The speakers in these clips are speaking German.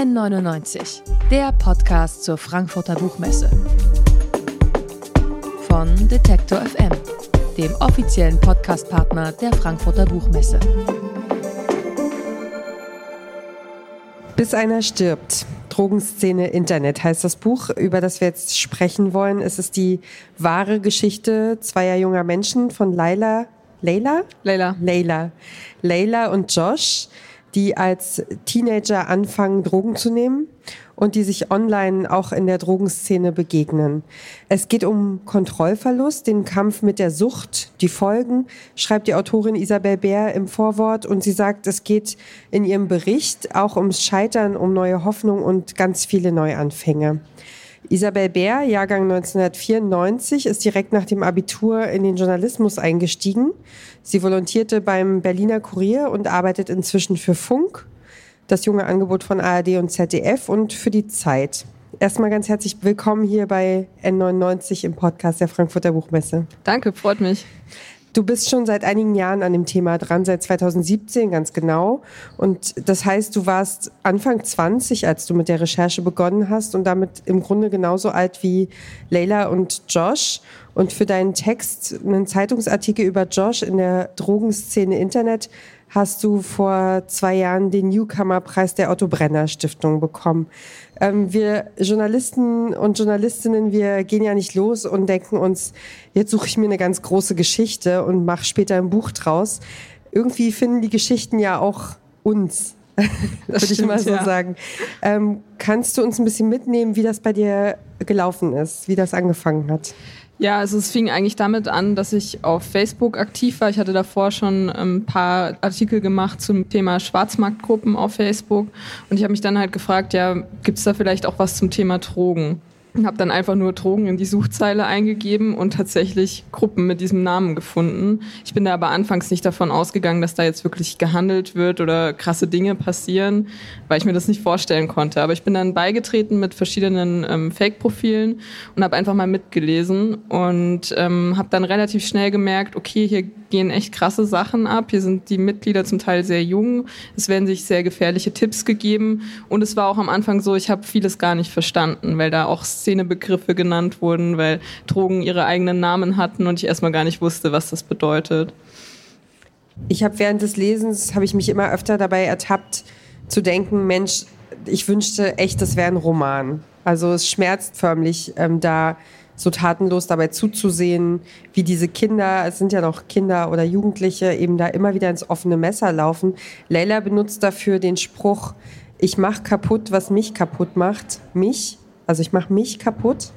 N99, der Podcast zur Frankfurter Buchmesse. Von Detektor FM, dem offiziellen Podcastpartner der Frankfurter Buchmesse. Bis einer stirbt. Drogenszene Internet heißt das Buch, über das wir jetzt sprechen wollen. Es ist die wahre Geschichte zweier junger Menschen von Laila, Leila? Leila. Leila. Leila und Josh, die als Teenager anfangen, Drogen zu nehmen und die sich online auch in der Drogenszene begegnen. Es geht um Kontrollverlust, den Kampf mit der Sucht, die Folgen, schreibt die Autorin Isabel Bär im Vorwort und sie sagt, es geht in ihrem Bericht auch ums Scheitern, um neue Hoffnung und ganz viele Neuanfänge. Isabel Bär, Jahrgang 1994, ist direkt nach dem Abitur in den Journalismus eingestiegen. Sie volontierte beim Berliner Kurier und arbeitet inzwischen für Funk, das junge Angebot von ARD und ZDF und für die Zeit. Erstmal ganz herzlich willkommen hier bei N99 im Podcast der Frankfurter Buchmesse. Danke, freut mich. Du bist schon seit einigen Jahren an dem Thema dran, seit 2017 ganz genau. Und das heißt, du warst Anfang 20, als du mit der Recherche begonnen hast und damit im Grunde genauso alt wie Leila und Josh. Und für deinen Text, einen Zeitungsartikel über Josh in der Drogenszene Internet, hast du vor zwei Jahren den Newcomer-Preis der Otto Brenner Stiftung bekommen. Ähm, wir Journalisten und Journalistinnen, wir gehen ja nicht los und denken uns, jetzt suche ich mir eine ganz große Geschichte und mache später ein Buch draus. Irgendwie finden die Geschichten ja auch uns. würde ich mal so ja. sagen. Ähm, kannst du uns ein bisschen mitnehmen, wie das bei dir gelaufen ist, wie das angefangen hat? Ja, also es fing eigentlich damit an, dass ich auf Facebook aktiv war. Ich hatte davor schon ein paar Artikel gemacht zum Thema Schwarzmarktgruppen auf Facebook und ich habe mich dann halt gefragt, ja, gibt es da vielleicht auch was zum Thema Drogen? Habe dann einfach nur Drogen in die Suchzeile eingegeben und tatsächlich Gruppen mit diesem Namen gefunden. Ich bin da aber anfangs nicht davon ausgegangen, dass da jetzt wirklich gehandelt wird oder krasse Dinge passieren, weil ich mir das nicht vorstellen konnte. Aber ich bin dann beigetreten mit verschiedenen ähm, Fake-Profilen und habe einfach mal mitgelesen und ähm, habe dann relativ schnell gemerkt, okay, hier gehen echt krasse Sachen ab. Hier sind die Mitglieder zum Teil sehr jung. Es werden sich sehr gefährliche Tipps gegeben und es war auch am Anfang so, ich habe vieles gar nicht verstanden, weil da auch Szenebegriffe genannt wurden, weil Drogen ihre eigenen Namen hatten und ich erstmal gar nicht wusste, was das bedeutet. Ich habe während des Lesens, habe ich mich immer öfter dabei ertappt, zu denken, Mensch, ich wünschte echt, das wäre ein Roman. Also es schmerzt förmlich, ähm, da so tatenlos dabei zuzusehen, wie diese Kinder, es sind ja noch Kinder oder Jugendliche, eben da immer wieder ins offene Messer laufen. Leila benutzt dafür den Spruch, ich mache kaputt, was mich kaputt macht. Mich, also ich mache mich kaputt.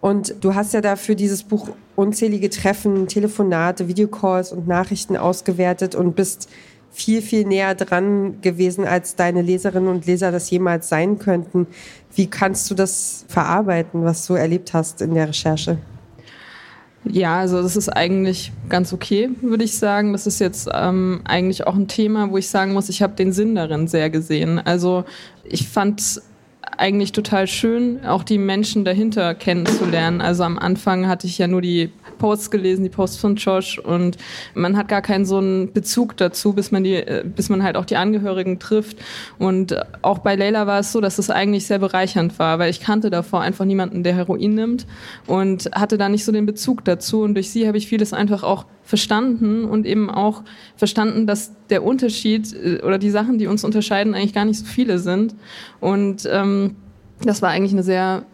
Und du hast ja dafür dieses Buch unzählige Treffen, Telefonate, Videocalls und Nachrichten ausgewertet und bist viel, viel näher dran gewesen, als deine Leserinnen und Leser das jemals sein könnten. Wie kannst du das verarbeiten, was du erlebt hast in der Recherche? Ja, also das ist eigentlich ganz okay, würde ich sagen. Das ist jetzt ähm, eigentlich auch ein Thema, wo ich sagen muss, ich habe den Sinn darin sehr gesehen. Also ich fand eigentlich total schön, auch die Menschen dahinter kennenzulernen. Also am Anfang hatte ich ja nur die Posts gelesen, die Posts von Josh und man hat gar keinen so einen Bezug dazu, bis man die, äh, bis man halt auch die Angehörigen trifft. Und auch bei Leila war es so, dass es eigentlich sehr bereichernd war, weil ich kannte davor einfach niemanden, der Heroin nimmt und hatte da nicht so den Bezug dazu. Und durch sie habe ich vieles einfach auch verstanden und eben auch verstanden, dass der Unterschied äh, oder die Sachen, die uns unterscheiden, eigentlich gar nicht so viele sind. Und ähm, das war eigentlich eine sehr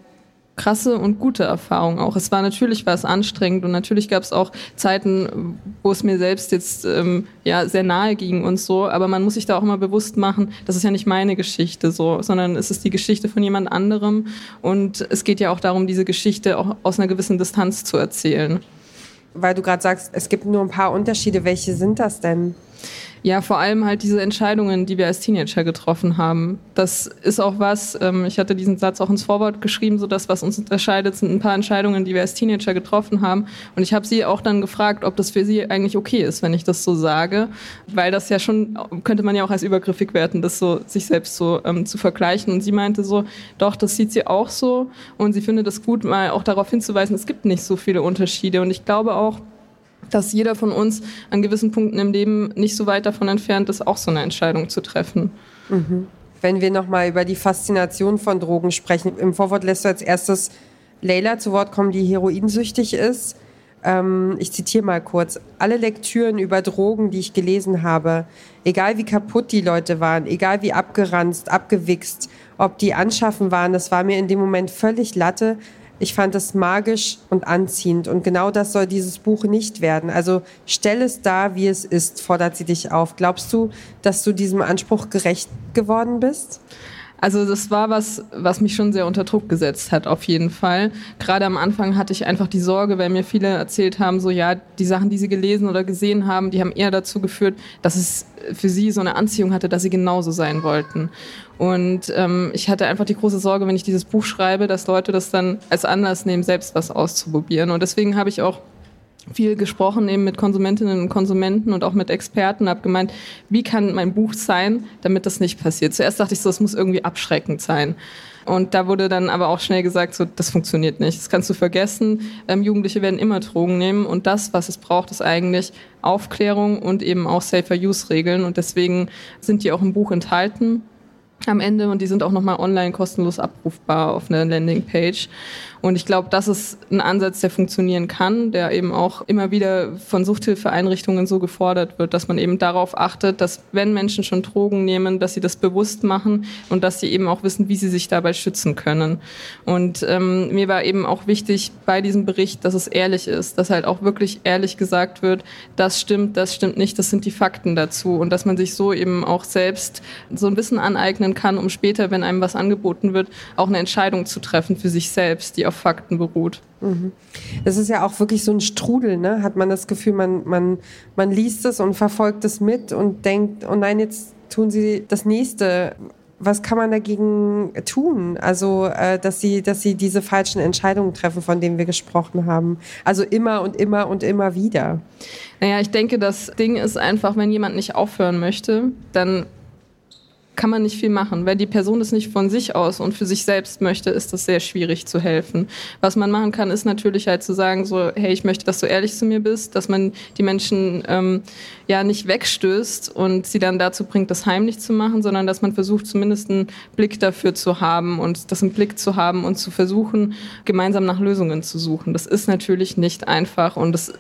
krasse und gute Erfahrung auch. Es war natürlich war es anstrengend und natürlich gab es auch Zeiten, wo es mir selbst jetzt ähm, ja sehr nahe ging und so. Aber man muss sich da auch immer bewusst machen, das ist ja nicht meine Geschichte so, sondern es ist die Geschichte von jemand anderem und es geht ja auch darum, diese Geschichte auch aus einer gewissen Distanz zu erzählen weil du gerade sagst, es gibt nur ein paar Unterschiede. Welche sind das denn? Ja, vor allem halt diese Entscheidungen, die wir als Teenager getroffen haben. Das ist auch was, ähm, ich hatte diesen Satz auch ins Vorwort geschrieben, so das, was uns unterscheidet, sind ein paar Entscheidungen, die wir als Teenager getroffen haben. Und ich habe sie auch dann gefragt, ob das für sie eigentlich okay ist, wenn ich das so sage. Weil das ja schon, könnte man ja auch als übergriffig werten, das so sich selbst so ähm, zu vergleichen. Und sie meinte so, doch, das sieht sie auch so. Und sie findet es gut, mal auch darauf hinzuweisen, es gibt nicht so viele Unterschiede. Und ich glaube auch, dass jeder von uns an gewissen Punkten im Leben nicht so weit davon entfernt ist, auch so eine Entscheidung zu treffen. Mhm. wenn wir nochmal über die Faszination von Drogen sprechen. Im Vorwort lässt du als erstes Leila zu Wort kommen, die heroinsüchtig ist. Ähm, ich zitiere mal kurz. Alle Lektüren über Drogen, die ich gelesen habe, egal wie kaputt die Leute waren, egal wie abgeranzt, abgewichst, ob die anschaffen waren, das war mir in dem Moment völlig Latte. Ich fand es magisch und anziehend. Und genau das soll dieses Buch nicht werden. Also stell es da, wie es ist, fordert sie dich auf. Glaubst du, dass du diesem Anspruch gerecht geworden bist? Also das war was, was mich schon sehr unter Druck gesetzt hat, auf jeden Fall. Gerade am Anfang hatte ich einfach die Sorge, weil mir viele erzählt haben, so ja, die Sachen, die sie gelesen oder gesehen haben, die haben eher dazu geführt, dass es für sie so eine Anziehung hatte, dass sie genauso sein wollten. Und ähm, ich hatte einfach die große Sorge, wenn ich dieses Buch schreibe, dass Leute das dann als Anlass nehmen, selbst was auszuprobieren. Und deswegen habe ich auch viel gesprochen eben mit Konsumentinnen und Konsumenten und auch mit Experten, habe gemeint, wie kann mein Buch sein, damit das nicht passiert. Zuerst dachte ich so, es muss irgendwie abschreckend sein. Und da wurde dann aber auch schnell gesagt, so, das funktioniert nicht, das kannst du vergessen. Ähm, Jugendliche werden immer Drogen nehmen und das, was es braucht, ist eigentlich Aufklärung und eben auch Safer-Use-Regeln und deswegen sind die auch im Buch enthalten am Ende und die sind auch nochmal online kostenlos abrufbar auf einer Landingpage. Und ich glaube, das ist ein Ansatz, der funktionieren kann, der eben auch immer wieder von Suchthilfeeinrichtungen so gefordert wird, dass man eben darauf achtet, dass wenn Menschen schon Drogen nehmen, dass sie das bewusst machen und dass sie eben auch wissen, wie sie sich dabei schützen können. Und ähm, mir war eben auch wichtig bei diesem Bericht, dass es ehrlich ist, dass halt auch wirklich ehrlich gesagt wird, das stimmt, das stimmt nicht, das sind die Fakten dazu und dass man sich so eben auch selbst so ein Wissen aneignen kann, um später, wenn einem was angeboten wird, auch eine Entscheidung zu treffen für sich selbst, die auf Fakten beruht. Mhm. Es ist ja auch wirklich so ein Strudel, ne? Hat man das Gefühl, man, man, man liest es und verfolgt es mit und denkt, oh nein, jetzt tun sie das nächste. Was kann man dagegen tun? Also, äh, dass sie, dass sie diese falschen Entscheidungen treffen, von denen wir gesprochen haben. Also immer und immer und immer wieder. Naja, ich denke, das Ding ist einfach, wenn jemand nicht aufhören möchte, dann kann man nicht viel machen. Wenn die Person es nicht von sich aus und für sich selbst möchte, ist das sehr schwierig zu helfen. Was man machen kann, ist natürlich halt zu sagen, so, hey, ich möchte, dass du ehrlich zu mir bist, dass man die Menschen ähm, ja nicht wegstößt und sie dann dazu bringt, das heimlich zu machen, sondern dass man versucht, zumindest einen Blick dafür zu haben und das im Blick zu haben und zu versuchen, gemeinsam nach Lösungen zu suchen. Das ist natürlich nicht einfach und das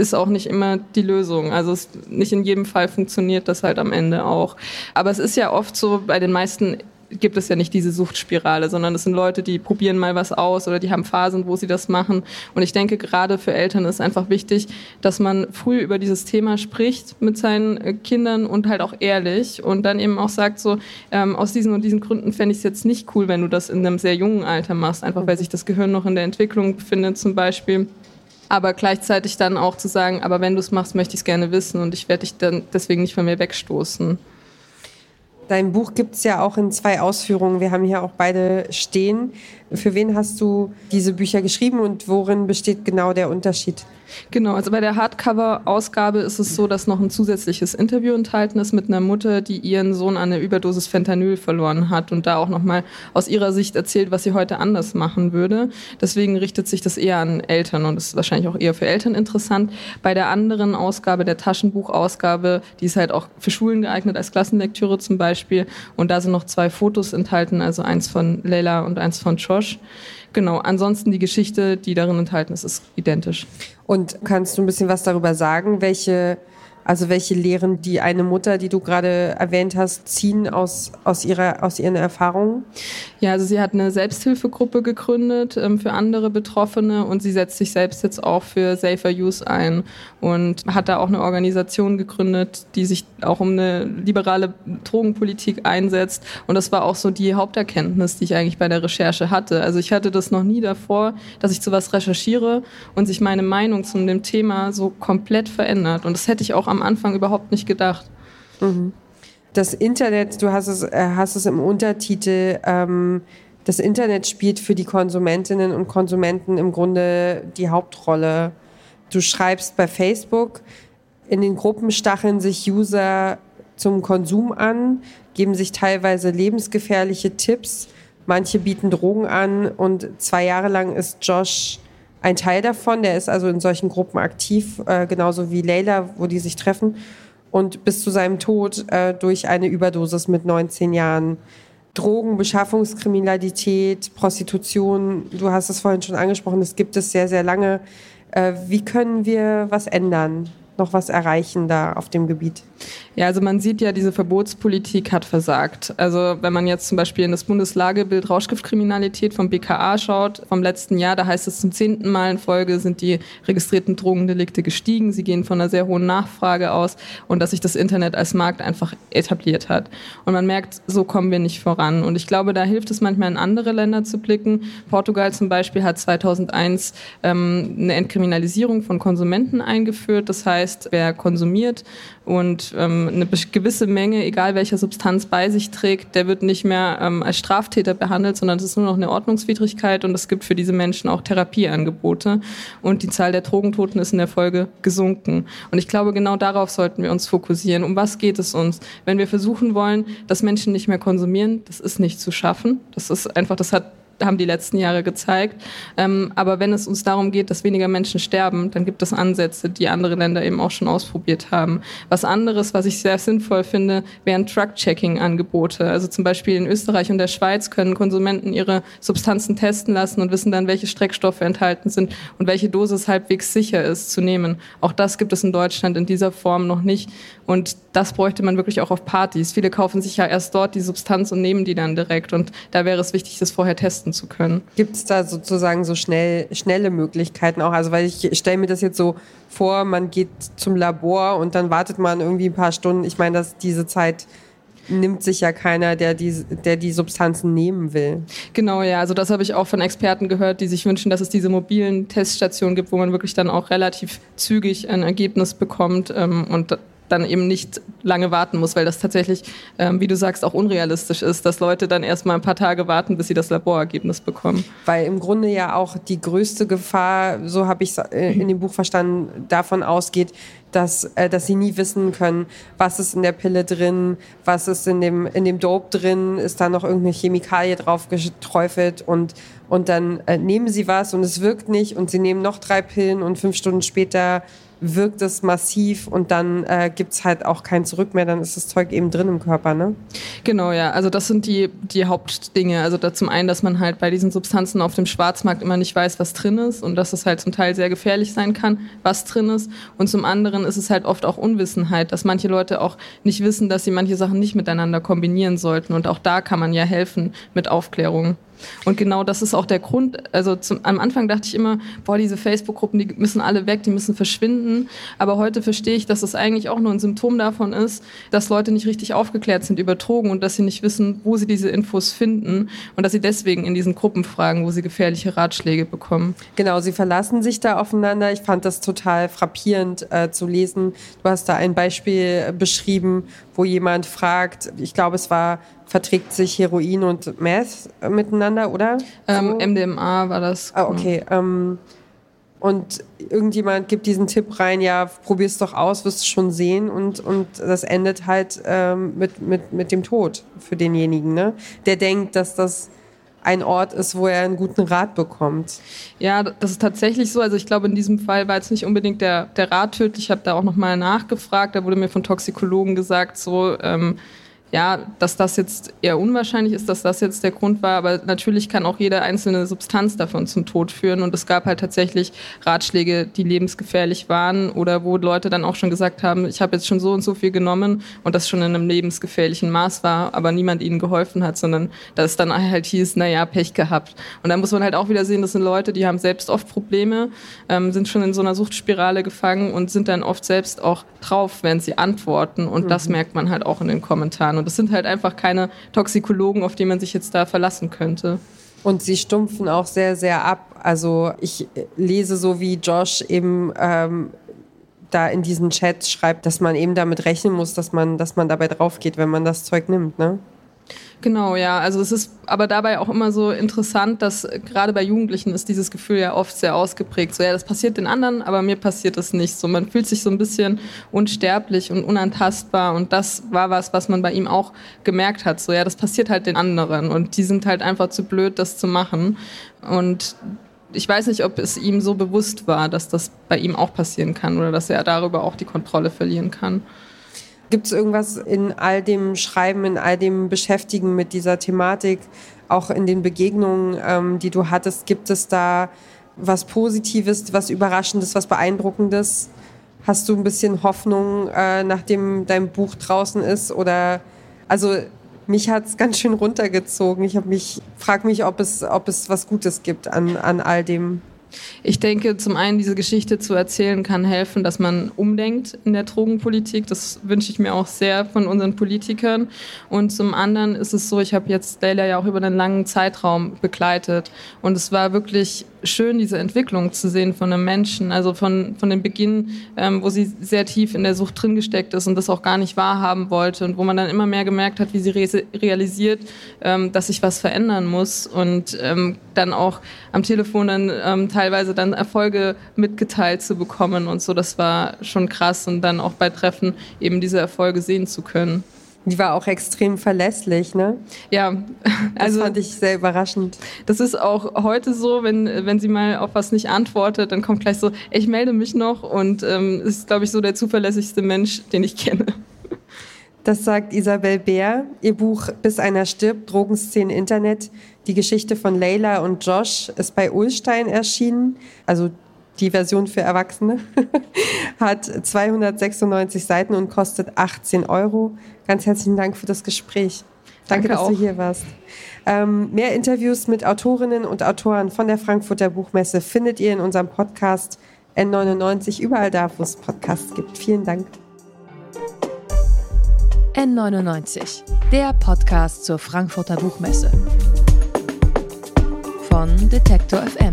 ist auch nicht immer die Lösung. Also es, nicht in jedem Fall funktioniert das halt am Ende auch. Aber es ist ja oft so, bei den meisten gibt es ja nicht diese Suchtspirale, sondern es sind Leute, die probieren mal was aus oder die haben Phasen, wo sie das machen. Und ich denke, gerade für Eltern ist einfach wichtig, dass man früh über dieses Thema spricht mit seinen äh, Kindern und halt auch ehrlich und dann eben auch sagt, so ähm, aus diesen und diesen Gründen fände ich es jetzt nicht cool, wenn du das in einem sehr jungen Alter machst, einfach weil sich das Gehirn noch in der Entwicklung befindet zum Beispiel aber gleichzeitig dann auch zu sagen, aber wenn du es machst, möchte ich es gerne wissen und ich werde dich dann deswegen nicht von mir wegstoßen. Dein Buch gibt es ja auch in zwei Ausführungen. Wir haben hier auch beide stehen. Für wen hast du diese Bücher geschrieben und worin besteht genau der Unterschied? Genau, also bei der Hardcover-Ausgabe ist es so, dass noch ein zusätzliches Interview enthalten ist mit einer Mutter, die ihren Sohn an der Überdosis Fentanyl verloren hat und da auch nochmal aus ihrer Sicht erzählt, was sie heute anders machen würde. Deswegen richtet sich das eher an Eltern und ist wahrscheinlich auch eher für Eltern interessant. Bei der anderen Ausgabe, der Taschenbuchausgabe, die ist halt auch für Schulen geeignet als Klassenlektüre zum Beispiel und da sind noch zwei Fotos enthalten, also eins von Leila und eins von Josh. Genau, ansonsten die Geschichte, die darin enthalten ist, ist identisch. Und kannst du ein bisschen was darüber sagen, welche also welche Lehren die eine Mutter, die du gerade erwähnt hast, ziehen aus, aus, ihrer, aus ihren Erfahrungen? Ja, also sie hat eine Selbsthilfegruppe gegründet ähm, für andere Betroffene und sie setzt sich selbst jetzt auch für Safer Use ein und hat da auch eine Organisation gegründet, die sich auch um eine liberale Drogenpolitik einsetzt. Und das war auch so die Haupterkenntnis, die ich eigentlich bei der Recherche hatte. Also ich hatte das noch nie davor, dass ich zu was recherchiere und sich meine Meinung zu dem Thema so komplett verändert. Und das hätte ich auch am Anfang überhaupt nicht gedacht. Mhm. Das Internet, du hast es, äh, hast es im Untertitel, ähm, das Internet spielt für die Konsumentinnen und Konsumenten im Grunde die Hauptrolle. Du schreibst bei Facebook, in den Gruppen stacheln sich User zum Konsum an, geben sich teilweise lebensgefährliche Tipps, manche bieten Drogen an und zwei Jahre lang ist Josh ein Teil davon, der ist also in solchen Gruppen aktiv, äh, genauso wie Leila, wo die sich treffen. Und bis zu seinem Tod äh, durch eine Überdosis mit 19 Jahren Drogen, Beschaffungskriminalität, Prostitution, du hast es vorhin schon angesprochen, das gibt es sehr, sehr lange. Äh, wie können wir was ändern, noch was erreichen da auf dem Gebiet? Ja, also man sieht ja, diese Verbotspolitik hat versagt. Also wenn man jetzt zum Beispiel in das Bundeslagebild Rauschgiftkriminalität vom BKA schaut, vom letzten Jahr, da heißt es zum zehnten Mal in Folge sind die registrierten Drogendelikte gestiegen. Sie gehen von einer sehr hohen Nachfrage aus und dass sich das Internet als Markt einfach etabliert hat. Und man merkt, so kommen wir nicht voran. Und ich glaube, da hilft es manchmal in andere Länder zu blicken. Portugal zum Beispiel hat 2001 ähm, eine Entkriminalisierung von Konsumenten eingeführt. Das heißt, wer konsumiert und ähm, eine gewisse Menge, egal welcher Substanz bei sich trägt, der wird nicht mehr ähm, als Straftäter behandelt, sondern es ist nur noch eine Ordnungswidrigkeit und es gibt für diese Menschen auch Therapieangebote. Und die Zahl der Drogentoten ist in der Folge gesunken. Und ich glaube, genau darauf sollten wir uns fokussieren. Um was geht es uns? Wenn wir versuchen wollen, dass Menschen nicht mehr konsumieren, das ist nicht zu schaffen. Das ist einfach, das hat haben die letzten Jahre gezeigt. Ähm, aber wenn es uns darum geht, dass weniger Menschen sterben, dann gibt es Ansätze, die andere Länder eben auch schon ausprobiert haben. Was anderes, was ich sehr sinnvoll finde, wären Truck-Checking-Angebote. Also zum Beispiel in Österreich und der Schweiz können Konsumenten ihre Substanzen testen lassen und wissen dann, welche Streckstoffe enthalten sind und welche Dosis halbwegs sicher ist zu nehmen. Auch das gibt es in Deutschland in dieser Form noch nicht. Und das bräuchte man wirklich auch auf Partys. Viele kaufen sich ja erst dort die Substanz und nehmen die dann direkt. Und da wäre es wichtig, das vorher testen zu können. Gibt es da sozusagen so schnell, schnelle Möglichkeiten auch? Also weil ich stelle mir das jetzt so vor, man geht zum Labor und dann wartet man irgendwie ein paar Stunden. Ich meine, dass diese Zeit nimmt sich ja keiner, der die, der die Substanzen nehmen will. Genau, ja. Also das habe ich auch von Experten gehört, die sich wünschen, dass es diese mobilen Teststationen gibt, wo man wirklich dann auch relativ zügig ein Ergebnis bekommt. Ähm, und dann eben nicht lange warten muss, weil das tatsächlich, ähm, wie du sagst, auch unrealistisch ist, dass Leute dann erstmal ein paar Tage warten, bis sie das Laborergebnis bekommen. Weil im Grunde ja auch die größte Gefahr, so habe ich es äh, in dem Buch verstanden, davon ausgeht, dass, äh, dass sie nie wissen können, was ist in der Pille drin, was ist in dem, in dem Dope drin, ist da noch irgendeine Chemikalie drauf geträufelt und, und dann äh, nehmen sie was und es wirkt nicht und sie nehmen noch drei Pillen und fünf Stunden später wirkt es massiv und dann äh, gibt es halt auch kein Zurück mehr, dann ist das Zeug eben drin im Körper, ne? Genau, ja. Also das sind die, die Hauptdinge. Also da zum einen, dass man halt bei diesen Substanzen auf dem Schwarzmarkt immer nicht weiß, was drin ist und dass es halt zum Teil sehr gefährlich sein kann, was drin ist. Und zum anderen ist es halt oft auch Unwissenheit, dass manche Leute auch nicht wissen, dass sie manche Sachen nicht miteinander kombinieren sollten. Und auch da kann man ja helfen mit Aufklärung. Und genau das ist auch der Grund. Also zum, am Anfang dachte ich immer, boah, diese Facebook-Gruppen, die müssen alle weg, die müssen verschwinden. Aber heute verstehe ich, dass das eigentlich auch nur ein Symptom davon ist, dass Leute nicht richtig aufgeklärt sind über Drogen und dass sie nicht wissen, wo sie diese Infos finden und dass sie deswegen in diesen Gruppen fragen, wo sie gefährliche Ratschläge bekommen. Genau, sie verlassen sich da aufeinander. Ich fand das total frappierend äh, zu lesen. Du hast da ein Beispiel beschrieben, wo jemand fragt, ich glaube, es war verträgt sich Heroin und Meth miteinander, oder? Ähm? MDMA war das. Ah, okay. Genau. Ähm, und irgendjemand gibt diesen Tipp rein, ja, probier's doch aus, wirst du schon sehen. Und, und das endet halt ähm, mit, mit, mit dem Tod für denjenigen, ne? Der denkt, dass das ein Ort ist, wo er einen guten Rat bekommt. Ja, das ist tatsächlich so. Also ich glaube, in diesem Fall war jetzt nicht unbedingt der, der Rat tödlich. Ich habe da auch nochmal nachgefragt. Da wurde mir von Toxikologen gesagt, so, ähm, ja, dass das jetzt eher unwahrscheinlich ist, dass das jetzt der Grund war, aber natürlich kann auch jede einzelne Substanz davon zum Tod führen und es gab halt tatsächlich Ratschläge, die lebensgefährlich waren oder wo Leute dann auch schon gesagt haben, ich habe jetzt schon so und so viel genommen und das schon in einem lebensgefährlichen Maß war, aber niemand ihnen geholfen hat, sondern dass es dann halt hieß, naja, Pech gehabt. Und da muss man halt auch wieder sehen, das sind Leute, die haben selbst oft Probleme, ähm, sind schon in so einer Suchtspirale gefangen und sind dann oft selbst auch drauf, wenn sie antworten und mhm. das merkt man halt auch in den Kommentaren. Und das sind halt einfach keine Toxikologen, auf die man sich jetzt da verlassen könnte. Und sie stumpfen auch sehr, sehr ab. Also ich lese so, wie Josh eben ähm, da in diesen Chats schreibt, dass man eben damit rechnen muss, dass man, dass man dabei drauf geht, wenn man das Zeug nimmt, ne? Genau, ja. Also es ist aber dabei auch immer so interessant, dass gerade bei Jugendlichen ist dieses Gefühl ja oft sehr ausgeprägt. So, ja, das passiert den anderen, aber mir passiert das nicht. So, man fühlt sich so ein bisschen unsterblich und unantastbar und das war was, was man bei ihm auch gemerkt hat. So, ja, das passiert halt den anderen und die sind halt einfach zu blöd, das zu machen. Und ich weiß nicht, ob es ihm so bewusst war, dass das bei ihm auch passieren kann oder dass er darüber auch die Kontrolle verlieren kann. Gibt es irgendwas in all dem Schreiben, in all dem Beschäftigen mit dieser Thematik, auch in den Begegnungen, ähm, die du hattest, gibt es da was Positives, was Überraschendes, was Beeindruckendes? Hast du ein bisschen Hoffnung, äh, nachdem dein Buch draußen ist? Oder also mich hat es ganz schön runtergezogen. Ich mich, frage mich, ob es, ob es was Gutes gibt an, an all dem. Ich denke, zum einen diese Geschichte zu erzählen kann helfen, dass man umdenkt in der Drogenpolitik. Das wünsche ich mir auch sehr von unseren Politikern. Und zum anderen ist es so, ich habe jetzt Leila ja auch über einen langen Zeitraum begleitet. Und es war wirklich schön, diese Entwicklung zu sehen von einem Menschen. Also von, von dem Beginn, ähm, wo sie sehr tief in der Sucht drin gesteckt ist und das auch gar nicht wahrhaben wollte. Und wo man dann immer mehr gemerkt hat, wie sie re realisiert, ähm, dass sich was verändern muss. Und ähm, dann auch am Telefon dann ähm, teilweise dann Erfolge mitgeteilt zu bekommen und so, das war schon krass und dann auch bei Treffen eben diese Erfolge sehen zu können. Die war auch extrem verlässlich, ne? Ja, also das fand ich sehr überraschend. Das ist auch heute so, wenn, wenn sie mal auf was nicht antwortet, dann kommt gleich so, ich melde mich noch und ähm, ist, glaube ich, so der zuverlässigste Mensch, den ich kenne. Das sagt Isabel Bär. Ihr Buch Bis einer stirbt, Drogenszene Internet, die Geschichte von Leila und Josh ist bei Ulstein erschienen. Also die Version für Erwachsene, hat 296 Seiten und kostet 18 Euro. Ganz herzlichen Dank für das Gespräch. Danke, Danke dass auch. du hier warst. Ähm, mehr Interviews mit Autorinnen und Autoren von der Frankfurter Buchmesse findet ihr in unserem Podcast N99 überall da, wo es Podcasts gibt. Vielen Dank. N99, der Podcast zur Frankfurter Buchmesse. Von Detektor FM,